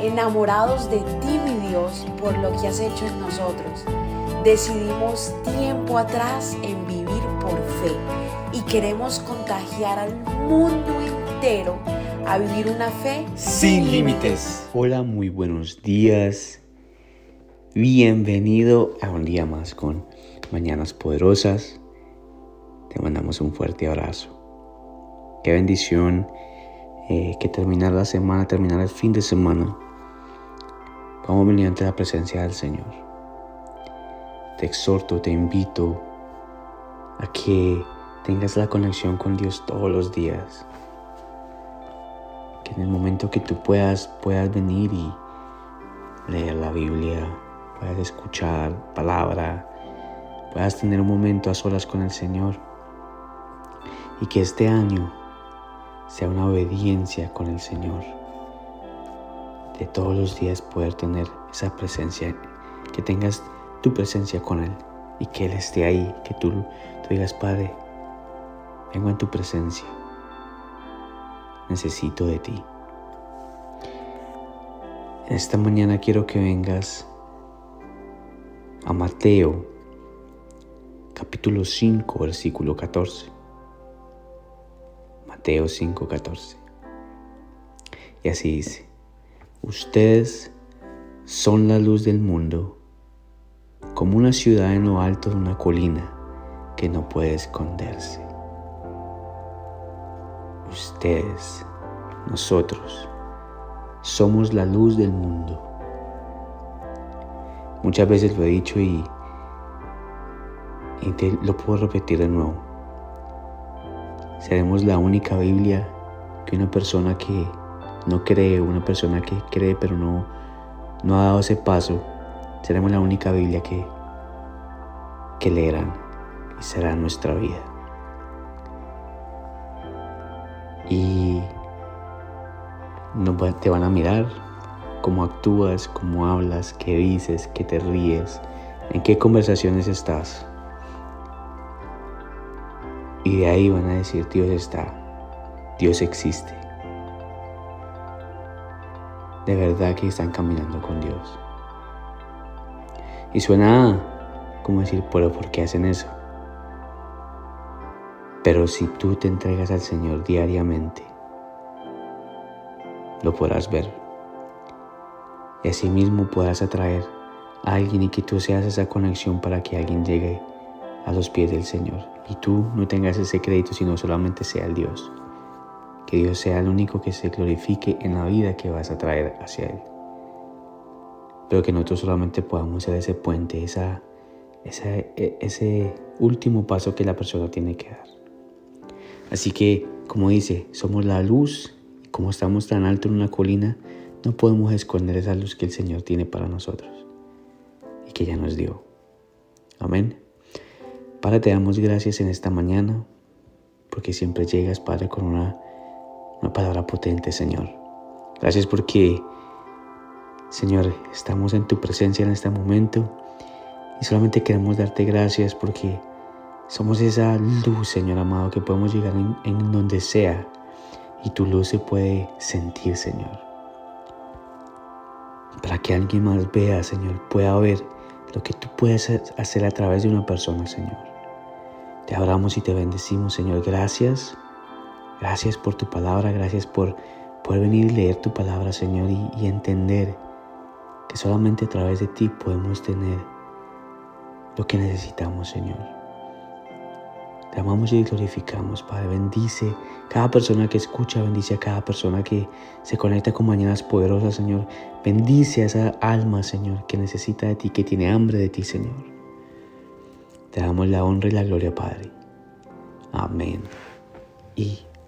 enamorados de ti, mi Dios, por lo que has hecho en nosotros. Decidimos tiempo atrás en vivir por fe y queremos contagiar al mundo entero a vivir una fe sin límites. Hola, muy buenos días. Bienvenido a un día más con Mañanas Poderosas. Te mandamos un fuerte abrazo. Qué bendición eh, que terminar la semana, terminar el fin de semana. Vamos venir ante la presencia del Señor. Te exhorto, te invito a que tengas la conexión con Dios todos los días. Que en el momento que tú puedas, puedas venir y leer la Biblia, puedas escuchar palabra, puedas tener un momento a solas con el Señor. Y que este año sea una obediencia con el Señor. De todos los días poder tener esa presencia, que tengas tu presencia con Él y que Él esté ahí, que tú, tú digas, Padre, vengo en tu presencia, necesito de ti. Esta mañana quiero que vengas a Mateo capítulo 5 versículo 14. Mateo 5 14. Y así dice, ustedes son la luz del mundo como una ciudad en lo alto de una colina que no puede esconderse. Ustedes, nosotros, somos la luz del mundo. Muchas veces lo he dicho y, lo puedo repetir de nuevo. Seremos la única Biblia que una persona que no cree, una persona que cree pero no, no ha dado ese paso, seremos la única Biblia que, que leerán y será nuestra vida. Y no te van a mirar cómo actúas, cómo hablas, qué dices, qué te ríes, en qué conversaciones estás. Y de ahí van a decir, Dios está, Dios existe. De verdad que están caminando con Dios. Y suena como decir, pero ¿por qué hacen eso? Pero si tú te entregas al Señor diariamente, lo podrás ver. Y asimismo puedas atraer a alguien y que tú seas esa conexión para que alguien llegue a los pies del Señor. Y tú no tengas ese crédito, sino solamente sea el Dios. Que Dios sea el único que se glorifique en la vida que vas a traer hacia Él. Pero que nosotros solamente podamos ser ese puente, esa e, ese, último paso que la persona tiene que dar. Así que, como dice, somos la luz y como estamos tan alto en una colina, no podemos esconder esa luz que el Señor tiene para nosotros y que ya nos dio. Amén. Padre, te damos gracias en esta mañana porque siempre llegas, Padre, con una, una palabra potente, Señor. Gracias porque, Señor, estamos en tu presencia en este momento y solamente queremos darte gracias porque somos esa luz, Señor amado, que podemos llegar en, donde sea y tu luz se puede sentir, Señor. Para que alguien más vea, Señor, pueda ver lo que tú puedes hacer a través de una persona, Señor. Te abramos y te bendecimos, Señor. Gracias. Gracias por tu palabra. Gracias por poder venir y leer tu palabra, Señor, y, entender que solamente a través de ti podemos tener lo que necesitamos, Señor. Te amamos y glorificamos, Padre. Bendice cada persona que escucha, bendice a cada persona que se conecta con mañanas poderosas, Señor. Bendice a esa alma, Señor, que necesita de ti, que tiene hambre de ti, Señor. Te damos la honra y la gloria, Padre. Amén y